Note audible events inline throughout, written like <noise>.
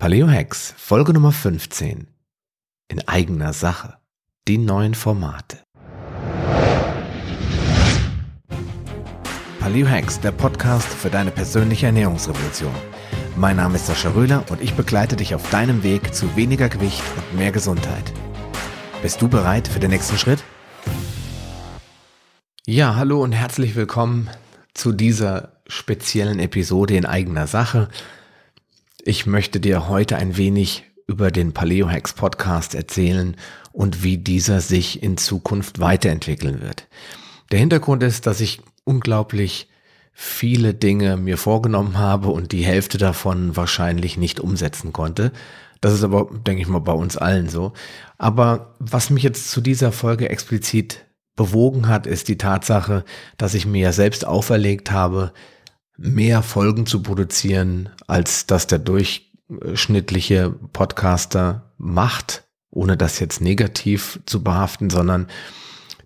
Paleo Hacks, Folge Nummer 15. In eigener Sache. Die neuen Formate. Paleo Hacks, der Podcast für deine persönliche Ernährungsrevolution. Mein Name ist Sascha Röhler und ich begleite dich auf deinem Weg zu weniger Gewicht und mehr Gesundheit. Bist du bereit für den nächsten Schritt? Ja, hallo und herzlich willkommen zu dieser speziellen Episode in eigener Sache. Ich möchte dir heute ein wenig über den Paleo Hacks Podcast erzählen und wie dieser sich in Zukunft weiterentwickeln wird. Der Hintergrund ist, dass ich unglaublich viele Dinge mir vorgenommen habe und die Hälfte davon wahrscheinlich nicht umsetzen konnte. Das ist aber, denke ich mal, bei uns allen so. Aber was mich jetzt zu dieser Folge explizit bewogen hat, ist die Tatsache, dass ich mir selbst auferlegt habe, mehr Folgen zu produzieren, als das der durchschnittliche Podcaster macht, ohne das jetzt negativ zu behaften, sondern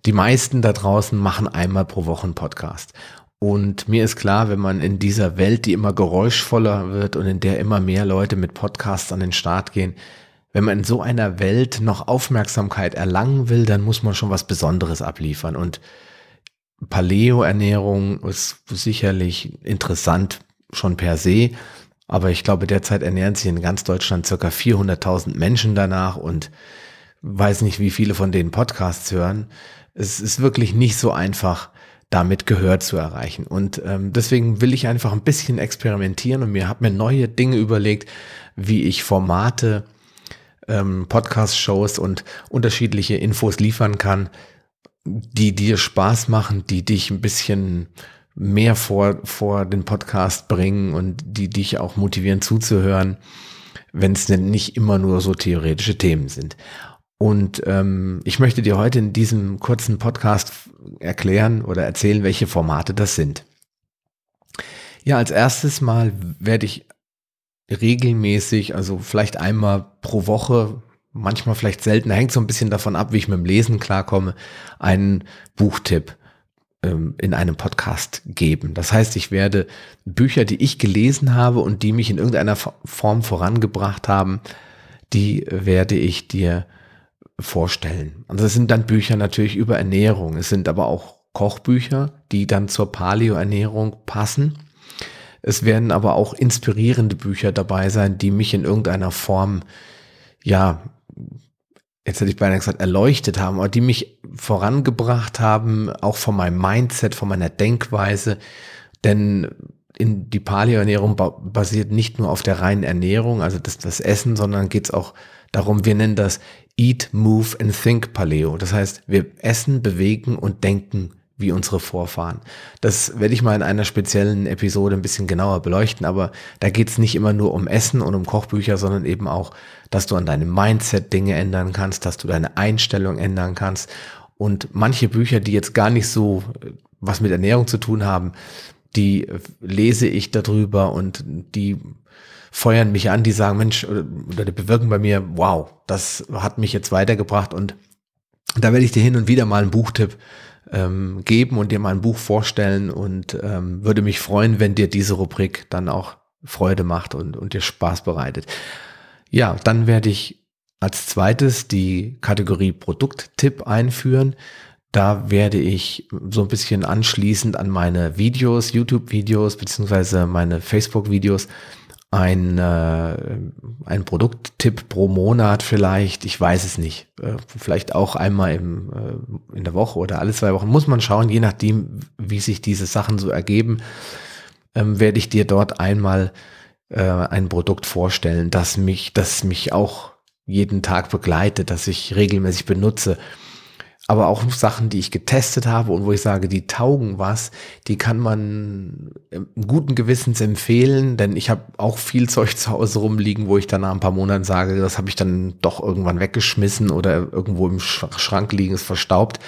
die meisten da draußen machen einmal pro Woche einen Podcast. Und mir ist klar, wenn man in dieser Welt, die immer geräuschvoller wird und in der immer mehr Leute mit Podcasts an den Start gehen, wenn man in so einer Welt noch Aufmerksamkeit erlangen will, dann muss man schon was Besonderes abliefern. Und Paleo-Ernährung ist sicherlich interessant schon per se, aber ich glaube, derzeit ernähren sich in ganz Deutschland circa 400.000 Menschen danach und weiß nicht, wie viele von denen Podcasts hören. Es ist wirklich nicht so einfach, damit Gehör zu erreichen. Und ähm, deswegen will ich einfach ein bisschen experimentieren und mir habe mir neue Dinge überlegt, wie ich Formate, ähm, Podcast-Shows und unterschiedliche Infos liefern kann, die dir Spaß machen, die dich ein bisschen mehr vor, vor den Podcast bringen und die dich auch motivieren zuzuhören, wenn es denn nicht immer nur so theoretische Themen sind. Und ähm, ich möchte dir heute in diesem kurzen Podcast erklären oder erzählen, welche Formate das sind. Ja, als erstes Mal werde ich regelmäßig, also vielleicht einmal pro Woche, manchmal vielleicht seltener, hängt so ein bisschen davon ab, wie ich mit dem Lesen klarkomme, einen Buchtipp ähm, in einem Podcast geben. Das heißt, ich werde Bücher, die ich gelesen habe und die mich in irgendeiner Form vorangebracht haben, die werde ich dir vorstellen. Und das sind dann Bücher natürlich über Ernährung. Es sind aber auch Kochbücher, die dann zur Paleo-Ernährung passen. Es werden aber auch inspirierende Bücher dabei sein, die mich in irgendeiner Form ja jetzt hätte ich beinahe gesagt, erleuchtet haben, aber die mich vorangebracht haben, auch von meinem Mindset, von meiner Denkweise. Denn in die Paleo-Ernährung basiert nicht nur auf der reinen Ernährung, also das, das Essen, sondern geht es auch darum, wir nennen das Eat, Move and Think Paleo. Das heißt, wir essen, bewegen und denken wie unsere Vorfahren. Das werde ich mal in einer speziellen Episode ein bisschen genauer beleuchten, aber da geht es nicht immer nur um Essen und um Kochbücher, sondern eben auch, dass du an deinem Mindset Dinge ändern kannst, dass du deine Einstellung ändern kannst. Und manche Bücher, die jetzt gar nicht so äh, was mit Ernährung zu tun haben, die lese ich darüber und die feuern mich an, die sagen, Mensch, oder die bewirken bei mir, wow, das hat mich jetzt weitergebracht und da werde ich dir hin und wieder mal einen Buchtipp ähm, geben und dir mal Buch vorstellen und ähm, würde mich freuen, wenn dir diese Rubrik dann auch Freude macht und, und dir Spaß bereitet. Ja, dann werde ich als zweites die Kategorie Produkttipp einführen. Da werde ich so ein bisschen anschließend an meine Videos, YouTube-Videos beziehungsweise meine Facebook-Videos ein, äh, ein Produkttipp pro Monat vielleicht, ich weiß es nicht, äh, vielleicht auch einmal im, äh, in der Woche oder alle zwei Wochen, muss man schauen, je nachdem, wie sich diese Sachen so ergeben, ähm, werde ich dir dort einmal äh, ein Produkt vorstellen, das mich, das mich auch jeden Tag begleitet, das ich regelmäßig benutze aber auch Sachen, die ich getestet habe und wo ich sage, die taugen was, die kann man guten Gewissens empfehlen, denn ich habe auch viel <laughs> Zeug zu Hause rumliegen, wo ich dann nach ein paar Monaten sage, das habe ich dann doch irgendwann weggeschmissen oder irgendwo im Schrank liegen, ist verstaubt.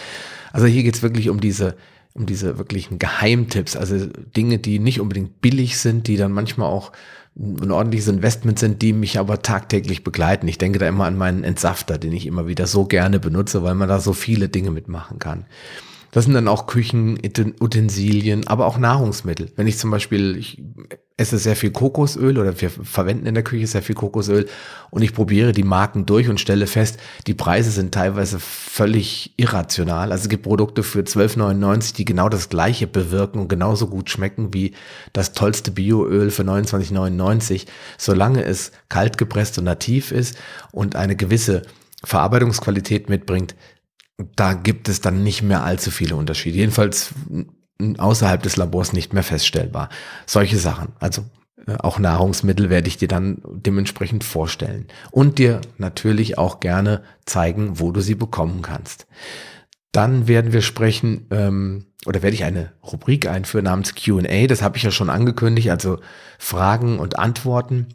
Also hier geht's wirklich um diese um diese wirklichen Geheimtipps, also Dinge, die nicht unbedingt billig sind, die dann manchmal auch ein ordentliches Investment sind, die mich aber tagtäglich begleiten. Ich denke da immer an meinen Entsafter, den ich immer wieder so gerne benutze, weil man da so viele Dinge mitmachen kann. Das sind dann auch Küchenutensilien, aber auch Nahrungsmittel. Wenn ich zum Beispiel, ich esse sehr viel Kokosöl oder wir verwenden in der Küche sehr viel Kokosöl und ich probiere die Marken durch und stelle fest, die Preise sind teilweise völlig irrational. Also es gibt Produkte für 12,99, die genau das gleiche bewirken und genauso gut schmecken wie das tollste Bioöl für 29,99, solange es kalt gepresst und nativ ist und eine gewisse Verarbeitungsqualität mitbringt, da gibt es dann nicht mehr allzu viele Unterschiede. Jedenfalls außerhalb des Labors nicht mehr feststellbar. Solche Sachen. Also äh, auch Nahrungsmittel werde ich dir dann dementsprechend vorstellen. Und dir natürlich auch gerne zeigen, wo du sie bekommen kannst. Dann werden wir sprechen, ähm, oder werde ich eine Rubrik einführen namens QA. Das habe ich ja schon angekündigt, also Fragen und Antworten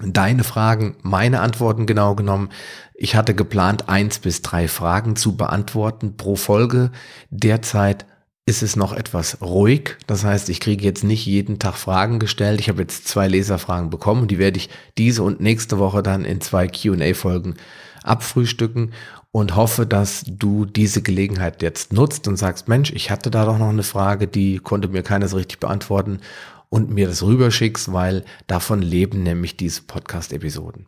deine Fragen, meine Antworten genau genommen. Ich hatte geplant, eins bis drei Fragen zu beantworten pro Folge. Derzeit ist es noch etwas ruhig. Das heißt, ich kriege jetzt nicht jeden Tag Fragen gestellt. Ich habe jetzt zwei Leserfragen bekommen. Die werde ich diese und nächste Woche dann in zwei QA-Folgen abfrühstücken und hoffe, dass du diese Gelegenheit jetzt nutzt und sagst, Mensch, ich hatte da doch noch eine Frage, die konnte mir keiner so richtig beantworten und mir das rüberschickst, weil davon leben nämlich diese Podcast-Episoden.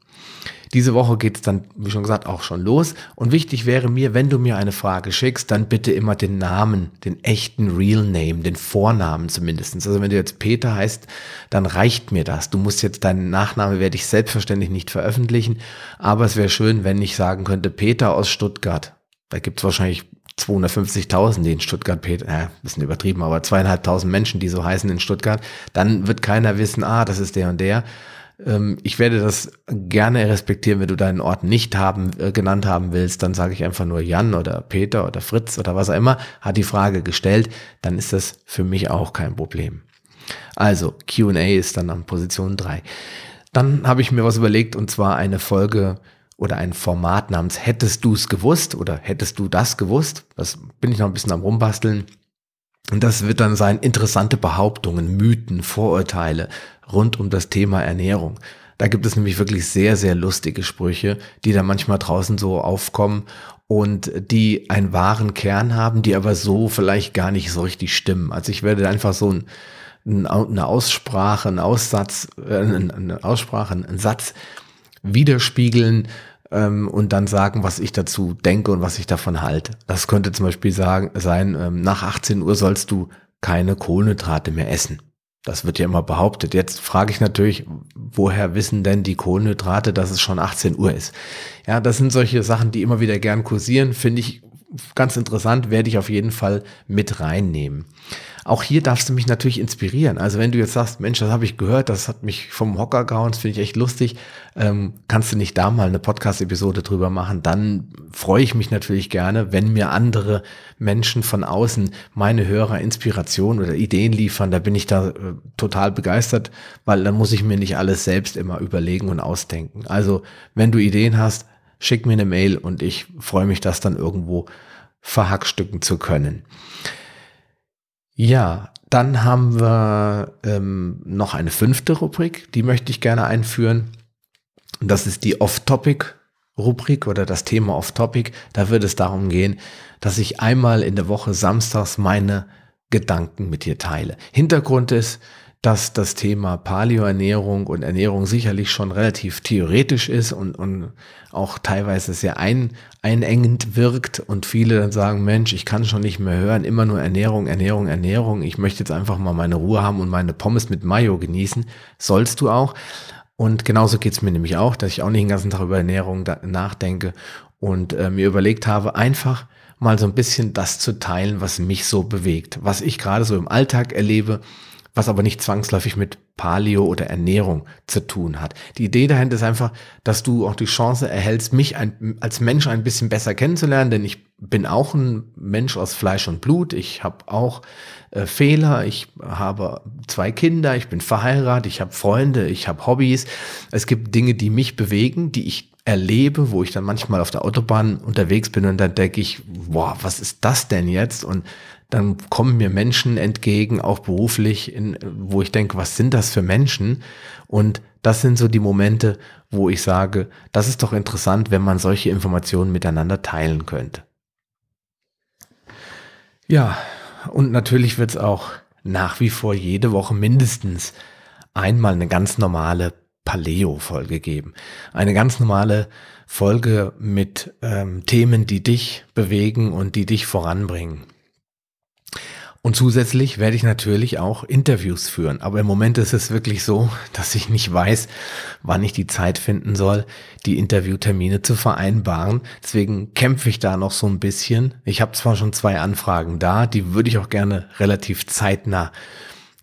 Diese Woche geht's dann, wie schon gesagt, auch schon los. Und wichtig wäre mir, wenn du mir eine Frage schickst, dann bitte immer den Namen, den echten Real Name, den Vornamen zumindestens. Also wenn du jetzt Peter heißt, dann reicht mir das. Du musst jetzt deinen Nachname werde ich selbstverständlich nicht veröffentlichen, aber es wäre schön, wenn ich sagen könnte, Peter aus Stuttgart. Da gibt's wahrscheinlich 250.000, die in Stuttgart, Peter, äh, bisschen übertrieben, aber zweieinhalbtausend Menschen, die so heißen in Stuttgart, dann wird keiner wissen, ah, das ist der und der. Ähm, ich werde das gerne respektieren, wenn du deinen Ort nicht haben, äh, genannt haben willst, dann sage ich einfach nur Jan oder Peter oder Fritz oder was auch immer, hat die Frage gestellt, dann ist das für mich auch kein Problem. Also, Q&A ist dann an Position drei. Dann habe ich mir was überlegt und zwar eine Folge oder ein Format namens Hättest du es gewusst oder hättest du das gewusst? Das bin ich noch ein bisschen am rumbasteln. Und das wird dann sein interessante Behauptungen, Mythen, Vorurteile rund um das Thema Ernährung. Da gibt es nämlich wirklich sehr, sehr lustige Sprüche, die da manchmal draußen so aufkommen und die einen wahren Kern haben, die aber so vielleicht gar nicht so richtig stimmen. Also ich werde einfach so ein, eine Aussprache, einen Aussatz, äh, eine Aussprache, einen Satz widerspiegeln ähm, und dann sagen, was ich dazu denke und was ich davon halte. Das könnte zum Beispiel sagen, sein, ähm, nach 18 Uhr sollst du keine Kohlenhydrate mehr essen. Das wird ja immer behauptet. Jetzt frage ich natürlich, woher wissen denn die Kohlenhydrate, dass es schon 18 Uhr ist? Ja, das sind solche Sachen, die immer wieder gern kursieren. Finde ich ganz interessant, werde ich auf jeden Fall mit reinnehmen. Auch hier darfst du mich natürlich inspirieren. Also wenn du jetzt sagst, Mensch, das habe ich gehört, das hat mich vom Hocker gehauen, das finde ich echt lustig, ähm, kannst du nicht da mal eine Podcast-Episode drüber machen, dann freue ich mich natürlich gerne, wenn mir andere Menschen von außen, meine Hörer, Inspiration oder Ideen liefern. Da bin ich da äh, total begeistert, weil dann muss ich mir nicht alles selbst immer überlegen und ausdenken. Also wenn du Ideen hast, schick mir eine Mail und ich freue mich, das dann irgendwo verhackstücken zu können. Ja, dann haben wir ähm, noch eine fünfte Rubrik, die möchte ich gerne einführen. Das ist die Off-Topic-Rubrik oder das Thema Off-Topic. Da wird es darum gehen, dass ich einmal in der Woche samstags meine Gedanken mit dir teile. Hintergrund ist, dass das Thema Paleoernährung und Ernährung sicherlich schon relativ theoretisch ist und, und auch teilweise sehr ein, einengend wirkt und viele dann sagen, Mensch, ich kann schon nicht mehr hören, immer nur Ernährung, Ernährung, Ernährung. Ich möchte jetzt einfach mal meine Ruhe haben und meine Pommes mit Mayo genießen. Sollst du auch. Und genauso geht's mir nämlich auch, dass ich auch nicht den ganzen Tag über Ernährung nachdenke und äh, mir überlegt habe, einfach mal so ein bisschen das zu teilen, was mich so bewegt, was ich gerade so im Alltag erlebe was aber nicht zwangsläufig mit Paleo oder Ernährung zu tun hat. Die Idee dahinter ist einfach, dass du auch die Chance erhältst, mich ein, als Mensch ein bisschen besser kennenzulernen, denn ich bin auch ein Mensch aus Fleisch und Blut. Ich habe auch äh, Fehler. Ich habe zwei Kinder. Ich bin verheiratet. Ich habe Freunde. Ich habe Hobbys. Es gibt Dinge, die mich bewegen, die ich erlebe, wo ich dann manchmal auf der Autobahn unterwegs bin und dann denke ich, boah, was ist das denn jetzt? Und dann kommen mir Menschen entgegen, auch beruflich, in, wo ich denke, was sind das für Menschen? Und das sind so die Momente, wo ich sage, das ist doch interessant, wenn man solche Informationen miteinander teilen könnte. Ja, und natürlich wird es auch nach wie vor jede Woche mindestens einmal eine ganz normale Paleo-Folge geben. Eine ganz normale Folge mit ähm, Themen, die dich bewegen und die dich voranbringen. Und zusätzlich werde ich natürlich auch Interviews führen. Aber im Moment ist es wirklich so, dass ich nicht weiß, wann ich die Zeit finden soll, die Interviewtermine zu vereinbaren. Deswegen kämpfe ich da noch so ein bisschen. Ich habe zwar schon zwei Anfragen da, die würde ich auch gerne relativ zeitnah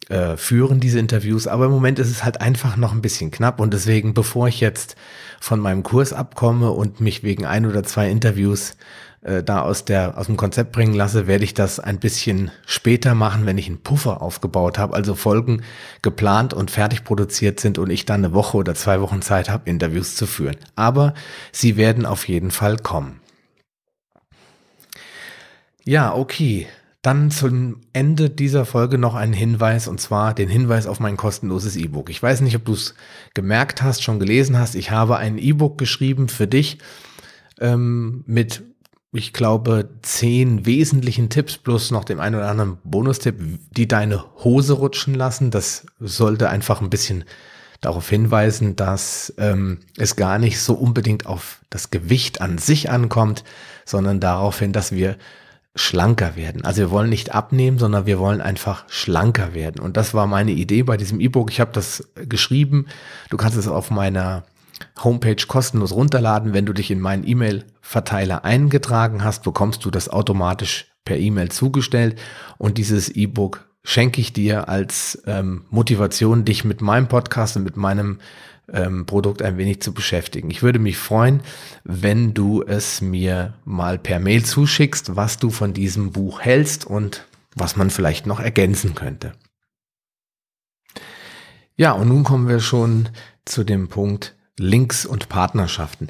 äh, führen, diese Interviews. Aber im Moment ist es halt einfach noch ein bisschen knapp. Und deswegen, bevor ich jetzt von meinem Kurs abkomme und mich wegen ein oder zwei Interviews äh, da aus der aus dem Konzept bringen lasse, werde ich das ein bisschen später machen, wenn ich einen Puffer aufgebaut habe, also Folgen geplant und fertig produziert sind und ich dann eine Woche oder zwei Wochen Zeit habe, Interviews zu führen. Aber sie werden auf jeden Fall kommen. Ja, okay. Dann zum Ende dieser Folge noch ein Hinweis und zwar den Hinweis auf mein kostenloses E-Book. Ich weiß nicht, ob du es gemerkt hast, schon gelesen hast. Ich habe ein E-Book geschrieben für dich ähm, mit ich glaube, zehn wesentlichen Tipps plus noch dem einen oder anderen Bonustipp, die deine Hose rutschen lassen. Das sollte einfach ein bisschen darauf hinweisen, dass ähm, es gar nicht so unbedingt auf das Gewicht an sich ankommt, sondern darauf hin, dass wir schlanker werden. Also wir wollen nicht abnehmen, sondern wir wollen einfach schlanker werden. Und das war meine Idee bei diesem E-Book. Ich habe das geschrieben. Du kannst es auf meiner Homepage kostenlos runterladen. Wenn du dich in meinen E-Mail-Verteiler eingetragen hast, bekommst du das automatisch per E-Mail zugestellt und dieses E-Book schenke ich dir als ähm, Motivation, dich mit meinem Podcast und mit meinem ähm, Produkt ein wenig zu beschäftigen. Ich würde mich freuen, wenn du es mir mal per Mail zuschickst, was du von diesem Buch hältst und was man vielleicht noch ergänzen könnte. Ja, und nun kommen wir schon zu dem Punkt, Links und Partnerschaften.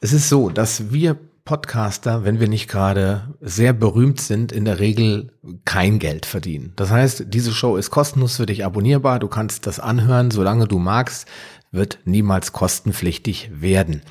Es ist so, dass wir Podcaster, wenn wir nicht gerade sehr berühmt sind, in der Regel kein Geld verdienen. Das heißt, diese Show ist kostenlos für dich abonnierbar. Du kannst das anhören, solange du magst wird niemals kostenpflichtig werden.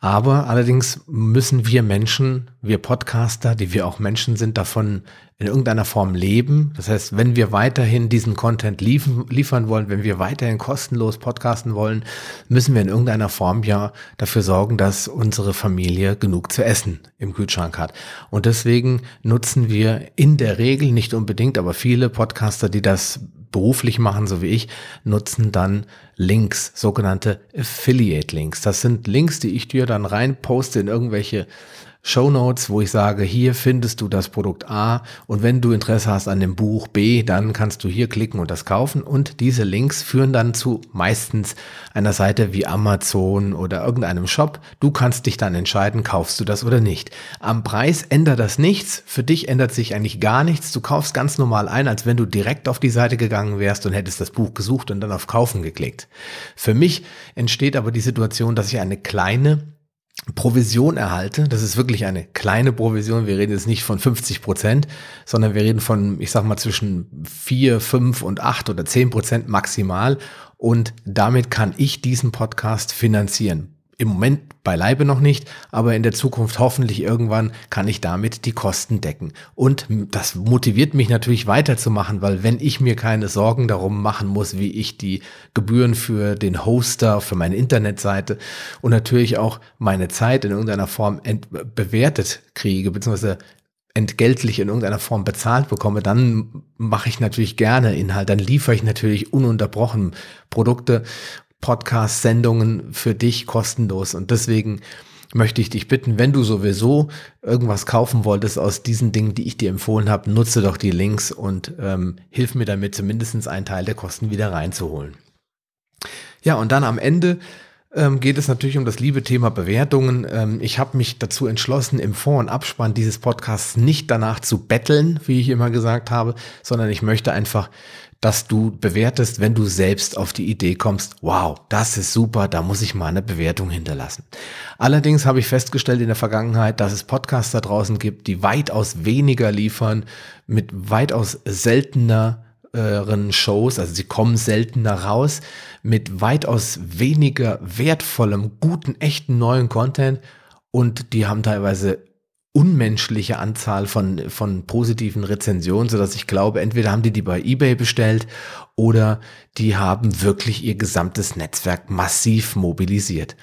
Aber allerdings müssen wir Menschen, wir Podcaster, die wir auch Menschen sind, davon in irgendeiner Form leben. Das heißt, wenn wir weiterhin diesen Content liefern, liefern wollen, wenn wir weiterhin kostenlos podcasten wollen, müssen wir in irgendeiner Form ja dafür sorgen, dass unsere Familie genug zu essen im Kühlschrank hat. Und deswegen nutzen wir in der Regel, nicht unbedingt, aber viele Podcaster, die das beruflich machen, so wie ich, nutzen dann Links, sogenannte Affiliate Links. Das sind Links, die ich dir dann rein poste in irgendwelche Show Notes, wo ich sage, hier findest du das Produkt A und wenn du Interesse hast an dem Buch B, dann kannst du hier klicken und das kaufen und diese Links führen dann zu meistens einer Seite wie Amazon oder irgendeinem Shop. Du kannst dich dann entscheiden, kaufst du das oder nicht. Am Preis ändert das nichts, für dich ändert sich eigentlich gar nichts. Du kaufst ganz normal ein, als wenn du direkt auf die Seite gegangen wärst und hättest das Buch gesucht und dann auf Kaufen geklickt. Für mich entsteht aber die Situation, dass ich eine kleine Provision erhalte. Das ist wirklich eine kleine Provision. Wir reden jetzt nicht von 50 Prozent, sondern wir reden von, ich sag mal, zwischen vier, fünf und acht oder zehn Prozent maximal. Und damit kann ich diesen Podcast finanzieren. Im Moment beileibe noch nicht, aber in der Zukunft hoffentlich irgendwann kann ich damit die Kosten decken. Und das motiviert mich natürlich weiterzumachen, weil wenn ich mir keine Sorgen darum machen muss, wie ich die Gebühren für den Hoster, für meine Internetseite und natürlich auch meine Zeit in irgendeiner Form bewertet kriege, beziehungsweise entgeltlich in irgendeiner Form bezahlt bekomme, dann mache ich natürlich gerne Inhalt, dann liefere ich natürlich ununterbrochen Produkte Podcast-Sendungen für dich kostenlos. Und deswegen möchte ich dich bitten, wenn du sowieso irgendwas kaufen wolltest aus diesen Dingen, die ich dir empfohlen habe, nutze doch die Links und ähm, hilf mir damit, zumindest einen Teil der Kosten wieder reinzuholen. Ja, und dann am Ende ähm, geht es natürlich um das liebe Thema Bewertungen. Ähm, ich habe mich dazu entschlossen, im Vor- und Abspann dieses Podcasts nicht danach zu betteln, wie ich immer gesagt habe, sondern ich möchte einfach dass du bewertest, wenn du selbst auf die Idee kommst, wow, das ist super, da muss ich mal eine Bewertung hinterlassen. Allerdings habe ich festgestellt in der Vergangenheit, dass es Podcasts da draußen gibt, die weitaus weniger liefern, mit weitaus selteneren Shows, also sie kommen seltener raus, mit weitaus weniger wertvollem, guten, echten neuen Content und die haben teilweise unmenschliche Anzahl von, von positiven Rezensionen, so dass ich glaube, entweder haben die die bei eBay bestellt oder die haben wirklich ihr gesamtes Netzwerk massiv mobilisiert.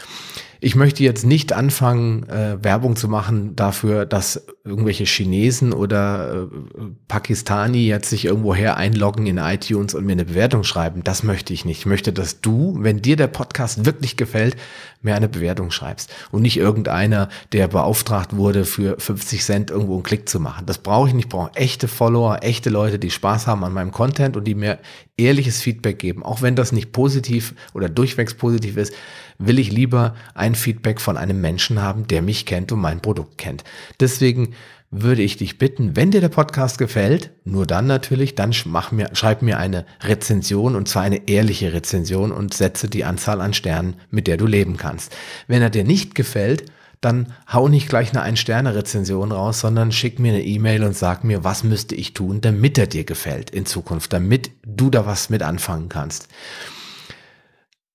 Ich möchte jetzt nicht anfangen, äh, Werbung zu machen dafür, dass irgendwelche Chinesen oder äh, Pakistani jetzt sich irgendwoher einloggen in iTunes und mir eine Bewertung schreiben. Das möchte ich nicht. Ich möchte, dass du, wenn dir der Podcast wirklich gefällt, mir eine Bewertung schreibst und nicht irgendeiner, der beauftragt wurde, für 50 Cent irgendwo einen Klick zu machen. Das brauche ich nicht. Ich brauche echte Follower, echte Leute, die Spaß haben an meinem Content und die mir ehrliches Feedback geben. Auch wenn das nicht positiv oder durchwegs positiv ist, will ich lieber ein Feedback von einem Menschen haben, der mich kennt und mein Produkt kennt. Deswegen würde ich dich bitten, wenn dir der Podcast gefällt, nur dann natürlich, dann mach mir, schreib mir eine Rezension und zwar eine ehrliche Rezension und setze die Anzahl an Sternen, mit der du leben kannst. Wenn er dir nicht gefällt, dann hau nicht gleich eine Ein-Sterne-Rezension raus, sondern schick mir eine E-Mail und sag mir, was müsste ich tun, damit er dir gefällt in Zukunft, damit du da was mit anfangen kannst.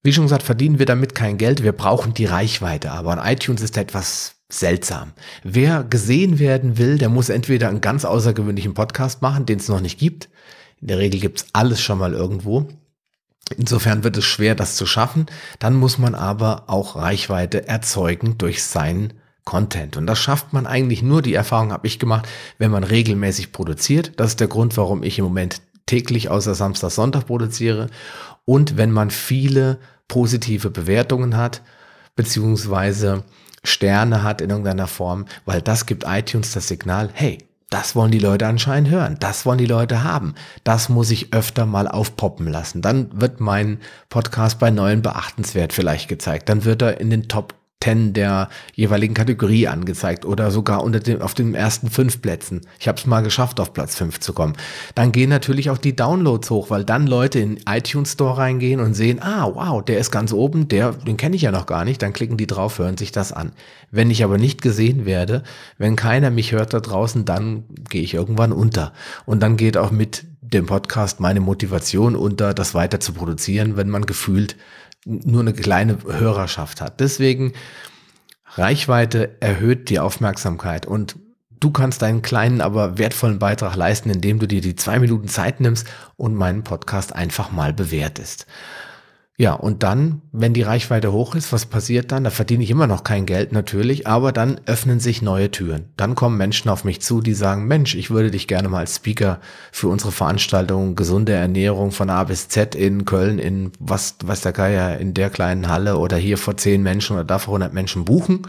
Wie schon gesagt, verdienen wir damit kein Geld, wir brauchen die Reichweite, aber an iTunes ist etwas seltsam. Wer gesehen werden will, der muss entweder einen ganz außergewöhnlichen Podcast machen, den es noch nicht gibt. In der Regel gibt's alles schon mal irgendwo. Insofern wird es schwer, das zu schaffen. Dann muss man aber auch Reichweite erzeugen durch seinen Content. Und das schafft man eigentlich nur, die Erfahrung habe ich gemacht, wenn man regelmäßig produziert. Das ist der Grund, warum ich im Moment täglich außer Samstag, Sonntag produziere. Und wenn man viele positive Bewertungen hat, beziehungsweise Sterne hat in irgendeiner Form, weil das gibt iTunes das Signal, hey, das wollen die Leute anscheinend hören, das wollen die Leute haben, das muss ich öfter mal aufpoppen lassen. Dann wird mein Podcast bei neuen beachtenswert vielleicht gezeigt, dann wird er in den Top 10 der jeweiligen Kategorie angezeigt oder sogar unter dem, auf den ersten fünf Plätzen. Ich habe es mal geschafft, auf Platz 5 zu kommen. Dann gehen natürlich auch die Downloads hoch, weil dann Leute in iTunes Store reingehen und sehen, ah, wow, der ist ganz oben, der, den kenne ich ja noch gar nicht. Dann klicken die drauf, hören sich das an. Wenn ich aber nicht gesehen werde, wenn keiner mich hört da draußen, dann gehe ich irgendwann unter. Und dann geht auch mit dem Podcast meine Motivation unter, das weiter zu produzieren, wenn man gefühlt nur eine kleine Hörerschaft hat. Deswegen Reichweite erhöht die Aufmerksamkeit und du kannst deinen kleinen, aber wertvollen Beitrag leisten, indem du dir die zwei Minuten Zeit nimmst und meinen Podcast einfach mal bewertest. Ja, und dann, wenn die Reichweite hoch ist, was passiert dann? Da verdiene ich immer noch kein Geld natürlich, aber dann öffnen sich neue Türen. Dann kommen Menschen auf mich zu, die sagen, Mensch, ich würde dich gerne mal als Speaker für unsere Veranstaltung gesunde Ernährung von A bis Z in Köln, in was, was der Geier, in der kleinen Halle oder hier vor zehn Menschen oder da vor 100 Menschen buchen.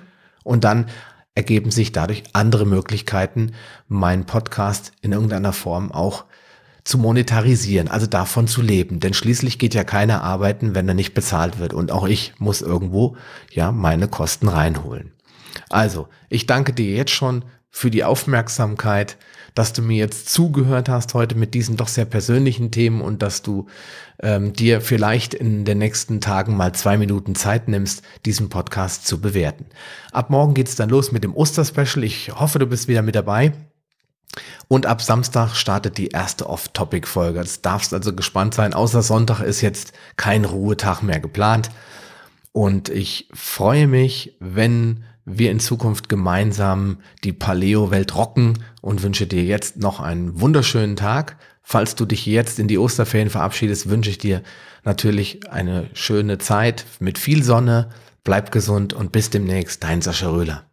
Und dann ergeben sich dadurch andere Möglichkeiten, meinen Podcast in irgendeiner Form auch zu monetarisieren, also davon zu leben. Denn schließlich geht ja keiner arbeiten, wenn er nicht bezahlt wird. Und auch ich muss irgendwo ja meine Kosten reinholen. Also, ich danke dir jetzt schon für die Aufmerksamkeit, dass du mir jetzt zugehört hast heute mit diesen doch sehr persönlichen Themen und dass du ähm, dir vielleicht in den nächsten Tagen mal zwei Minuten Zeit nimmst, diesen Podcast zu bewerten. Ab morgen geht's dann los mit dem Osterspecial. Ich hoffe, du bist wieder mit dabei. Und ab Samstag startet die erste Off-Topic-Folge. Das darfst also gespannt sein. Außer Sonntag ist jetzt kein Ruhetag mehr geplant. Und ich freue mich, wenn wir in Zukunft gemeinsam die Paleo-Welt rocken und wünsche dir jetzt noch einen wunderschönen Tag. Falls du dich jetzt in die Osterferien verabschiedest, wünsche ich dir natürlich eine schöne Zeit mit viel Sonne. Bleib gesund und bis demnächst, dein Sascha Röhler.